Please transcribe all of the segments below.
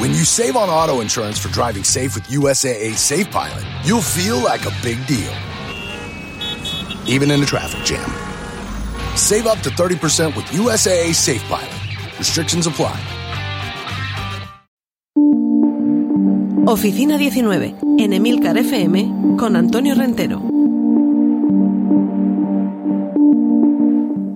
When you save on auto insurance for driving safe with USAA Safe Pilot, you'll feel like a big deal, even in a traffic jam. Save up to 30% with USAA Safe Pilot. Restrictions apply. Oficina 19, en Emilcar FM, con Antonio Rentero.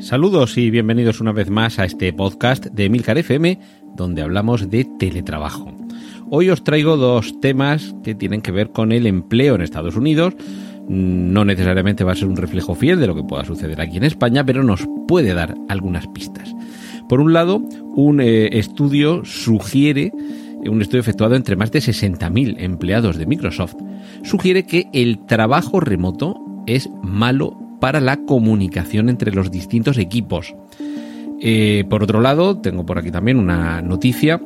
Saludos y bienvenidos una vez más a este podcast de Emilcar FM, donde hablamos de teletrabajo. Hoy os traigo dos temas que tienen que ver con el empleo en Estados Unidos. No necesariamente va a ser un reflejo fiel de lo que pueda suceder aquí en España, pero nos puede dar algunas pistas. Por un lado, un eh, estudio sugiere, un estudio efectuado entre más de 60.000 empleados de Microsoft, sugiere que el trabajo remoto es malo para la comunicación entre los distintos equipos. Eh, por otro lado, tengo por aquí también una noticia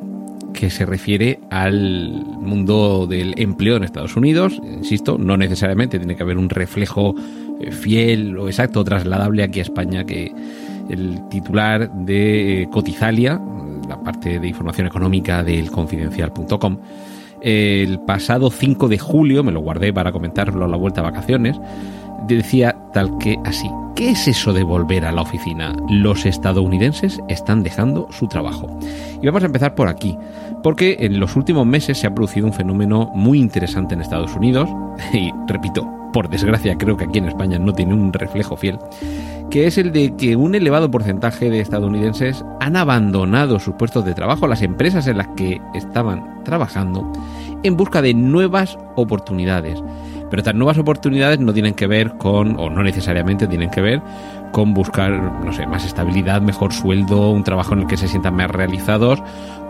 que se refiere al mundo del empleo en Estados Unidos. Insisto, no necesariamente tiene que haber un reflejo eh, fiel o exacto, trasladable aquí a España, que el titular de eh, Cotizalia, la parte de información económica del confidencial.com, el pasado 5 de julio, me lo guardé para comentarlo a la vuelta a vacaciones, decía tal que así. ¿Qué es eso de volver a la oficina? Los estadounidenses están dejando su trabajo. Y vamos a empezar por aquí, porque en los últimos meses se ha producido un fenómeno muy interesante en Estados Unidos, y repito, por desgracia creo que aquí en España no tiene un reflejo fiel, que es el de que un elevado porcentaje de estadounidenses han abandonado sus puestos de trabajo, las empresas en las que estaban trabajando, en busca de nuevas oportunidades. Pero estas nuevas oportunidades no tienen que ver con, o no necesariamente tienen que ver con buscar, no sé, más estabilidad, mejor sueldo, un trabajo en el que se sientan más realizados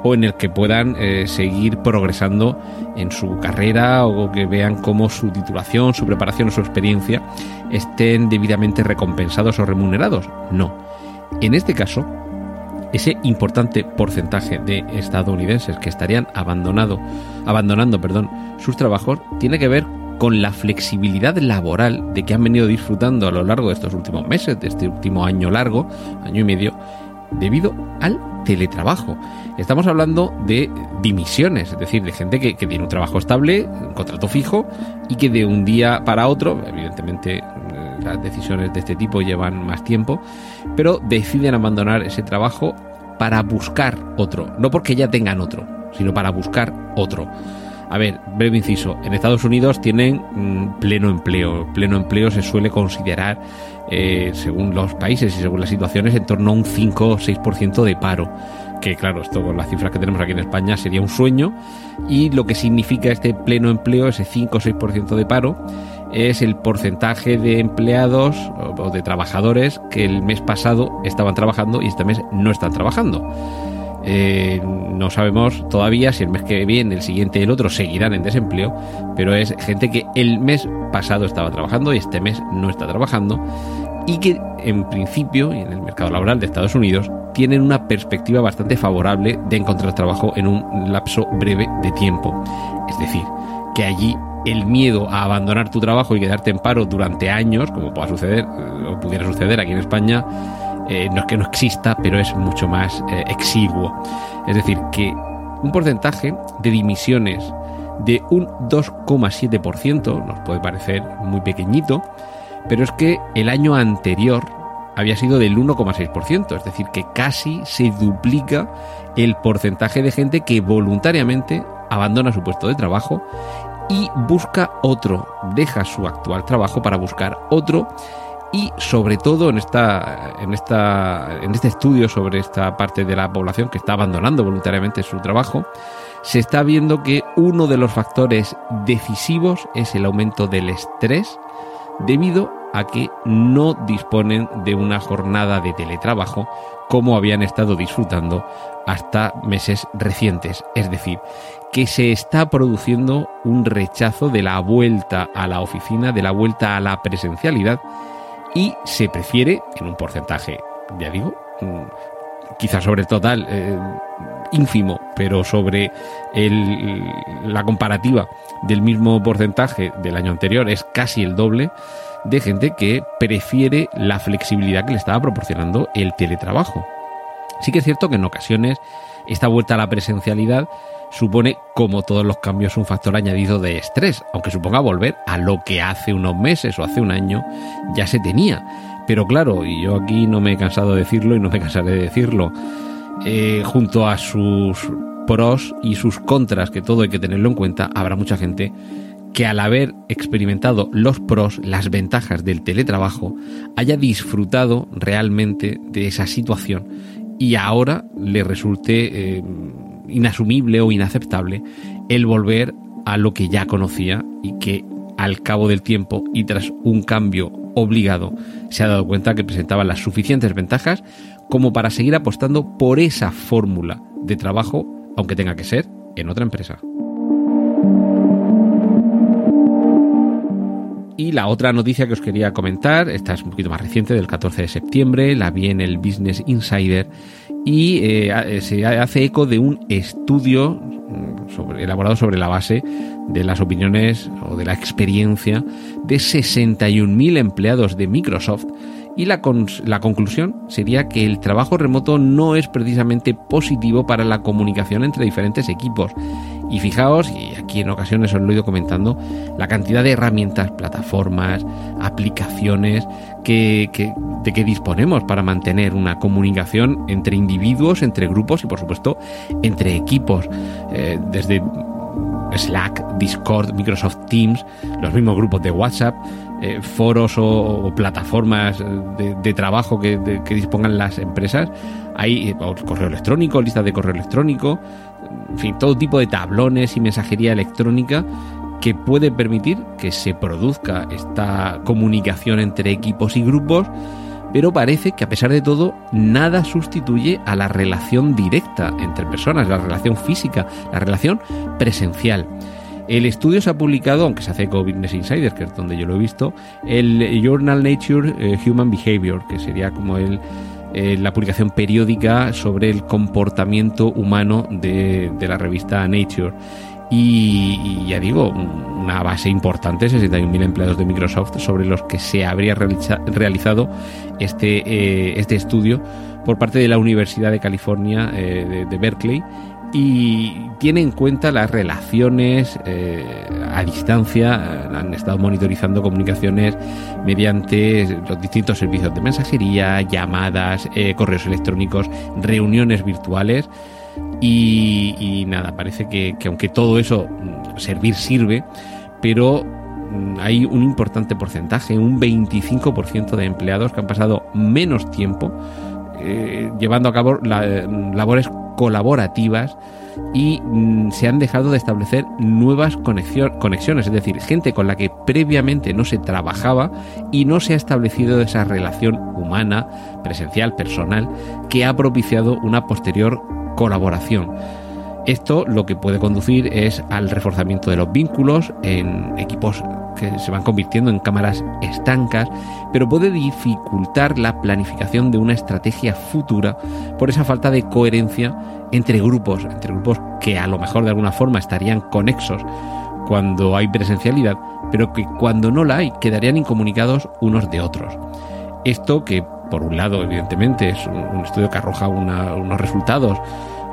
o en el que puedan eh, seguir progresando en su carrera o que vean cómo su titulación, su preparación o su experiencia estén debidamente recompensados o remunerados. No. En este caso, ese importante porcentaje de estadounidenses que estarían abandonado, abandonando perdón, sus trabajos tiene que ver con la flexibilidad laboral de que han venido disfrutando a lo largo de estos últimos meses, de este último año largo, año y medio, debido al teletrabajo. Estamos hablando de dimisiones, es decir, de gente que, tiene un trabajo estable, un contrato fijo, y que de un día para otro, evidentemente eh, las decisiones de este tipo llevan más tiempo, pero deciden abandonar ese trabajo para buscar otro, no porque ya tengan otro, sino para buscar otro. A ver, breve inciso. En Estados Unidos tienen mm, pleno empleo. Pleno empleo se suele considerar, eh, según los países y según las situaciones, en torno a un 5 o 6% de paro. Que claro, esto con las cifras que tenemos aquí en España sería un sueño. Y lo que significa este pleno empleo, ese 5 o 6% de paro, es el porcentaje de empleados o de trabajadores que el mes pasado estaban trabajando y este mes no están trabajando. Eh, no sabemos todavía si el mes que viene, el siguiente y el otro seguirán en desempleo, pero es gente que el mes pasado estaba trabajando y este mes no está trabajando y que en principio, y en el mercado laboral de Estados Unidos, tienen una perspectiva bastante favorable de encontrar trabajo en un lapso breve de tiempo. Es decir, que allí el miedo a abandonar tu trabajo y quedarte en paro durante años, como pueda suceder o pudiera suceder aquí en España, eh, no es que no exista, pero es mucho más eh, exiguo. Es decir, que un porcentaje de dimisiones de un 2,7% nos puede parecer muy pequeñito, pero es que el año anterior había sido del 1,6%, es decir, que casi se duplica el porcentaje de gente que voluntariamente abandona su puesto de trabajo y busca otro, deja su actual trabajo para buscar otro y sobre todo en esta en esta en este estudio sobre esta parte de la población que está abandonando voluntariamente su trabajo se está viendo que uno de los factores decisivos es el aumento del estrés debido a que no disponen de una jornada de teletrabajo como habían estado disfrutando hasta meses recientes. Es decir, que se está produciendo un rechazo de la vuelta a la oficina, de la vuelta a la presencialidad y se prefiere, en un porcentaje, ya digo, mm, quizás sobre total eh, ínfimo, pero sobre el, la comparativa del mismo porcentaje del año anterior es casi el doble de gente que prefiere la flexibilidad que le estaba proporcionando el teletrabajo. Sí que es cierto que en ocasiones esta vuelta a la presencialidad supone, como todos los cambios, un factor añadido de estrés, aunque suponga volver a lo que hace unos meses o hace un año ya se tenía. Pero claro, y yo aquí no me he cansado de decirlo y no me cansaré de decirlo, eh, junto a sus pros y sus contras, que todo hay que tenerlo en cuenta, habrá mucha gente que al haber experimentado los pros, las ventajas del teletrabajo, haya disfrutado realmente de esa situación y ahora le resulte eh, inasumible o inaceptable el volver a lo que ya conocía y que al cabo del tiempo y tras un cambio obligado se ha dado cuenta que presentaba las suficientes ventajas como para seguir apostando por esa fórmula de trabajo, aunque tenga que ser en otra empresa. Y la otra noticia que os quería comentar, esta es un poquito más reciente, del 14 de septiembre, la vi en el Business Insider y eh, se hace eco de un estudio mm, elaborado sobre la base de las opiniones o de la experiencia de 61.000 empleados de Microsoft y la, la conclusión sería que el trabajo remoto no es precisamente positivo para la comunicación entre diferentes equipos. Y fijaos, y aquí en ocasiones os lo he ido comentando, la cantidad de herramientas, plataformas, aplicaciones que, de que disponemos para mantener una comunicación entre individuos, entre grupos y por supuesto entre equipos. Eh, desde Slack, Discord, Microsoft Teams, los mismos grupos de WhatsApp, eh, foros o, plataformas de, trabajo que, dispongan las empresas. Hay eh, correo electrónico, listas de correo electrónico, en fin, todo tipo de tablones y mensajería electrónica que puede permitir que se produzca esta comunicación entre equipos y grupos pero parece que a pesar de todo nada sustituye a la relación directa entre personas, la relación física, la relación presencial. El estudio se ha publicado, aunque se hace con Business Insider, que es donde yo lo he visto, el Journal Nature eh, Human Behavior, que sería como el, eh, la publicación periódica sobre el comportamiento humano de, la revista Nature. Y, ya digo, una base importante, 61.000 empleados de Microsoft, sobre los que se habría realizado este, eh, este estudio por parte de la Universidad de California de, Berkeley y tiene en cuenta las relaciones eh, a distancia, han estado monitorizando comunicaciones mediante los distintos servicios de mensajería, llamadas, correos electrónicos, reuniones virtuales. Y, nada, parece que, aunque todo eso mm, servir sirve, pero mm, hay un importante porcentaje, un 25% de empleados que han pasado menos tiempo eh, llevando a cabo mm, labores colaborativas y se han dejado de establecer nuevas conexiones, es decir, gente con la que previamente no se trabajaba y no se ha establecido esa relación humana, presencial, personal, que ha propiciado una posterior colaboración. Esto lo que puede conducir es al reforzamiento de los vínculos en equipos que se van convirtiendo en cámaras estancas, pero puede dificultar la planificación de una estrategia futura por esa falta de coherencia entre grupos, entre grupos que a lo mejor de alguna forma estarían conexos cuando hay presencialidad, pero que cuando no la hay quedarían incomunicados unos de otros. Esto que por un lado, evidentemente, es un, estudio que arroja unos resultados,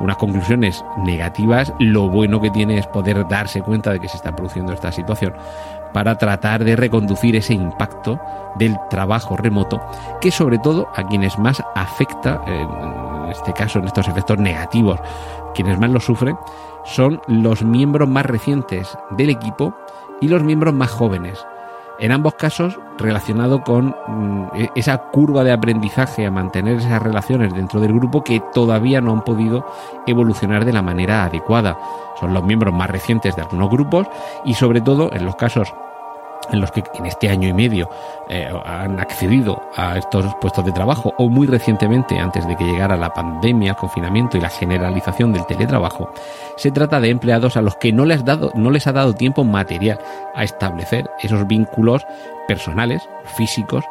unas conclusiones negativas. Lo bueno que tiene es poder darse cuenta de que se está produciendo esta situación para tratar de reconducir ese impacto del trabajo remoto, que sobre todo a quienes más afecta, en este caso, en estos efectos negativos, quienes más lo sufren, son los miembros más recientes del equipo y los miembros más jóvenes en ambos casos relacionado con mm, e-, esa curva de aprendizaje a mantener esas relaciones dentro del grupo que todavía no han podido evolucionar de la manera adecuada. Son los miembros más recientes de algunos grupos y sobre todo en los casos en los que en este año y medio eh, han accedido a estos puestos de trabajo o muy recientemente antes de que llegara la pandemia, el confinamiento y la generalización del teletrabajo, se trata de empleados a los que no les, dado, no les ha dado tiempo material a establecer esos vínculos personales, físicos,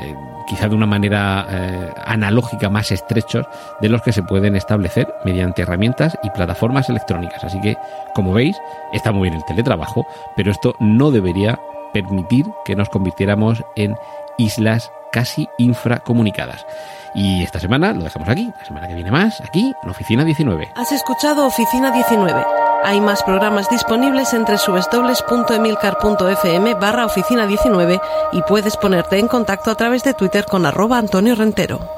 eh, quizá de una manera eh, analógica más estrechos de los que se pueden establecer mediante herramientas y plataformas electrónicas. Así que, como veis, está muy bien el teletrabajo, pero esto no debería permitir que nos convirtiéramos en islas casi infracomunicadas. Y esta semana lo dejamos aquí, la semana que viene más, aquí en Oficina 19. Has escuchado Oficina 19 Hay más programas disponibles entre www.emilcar.fm barra oficina 19 y puedes ponerte en contacto a través de Twitter con arroba Antonio Rentero.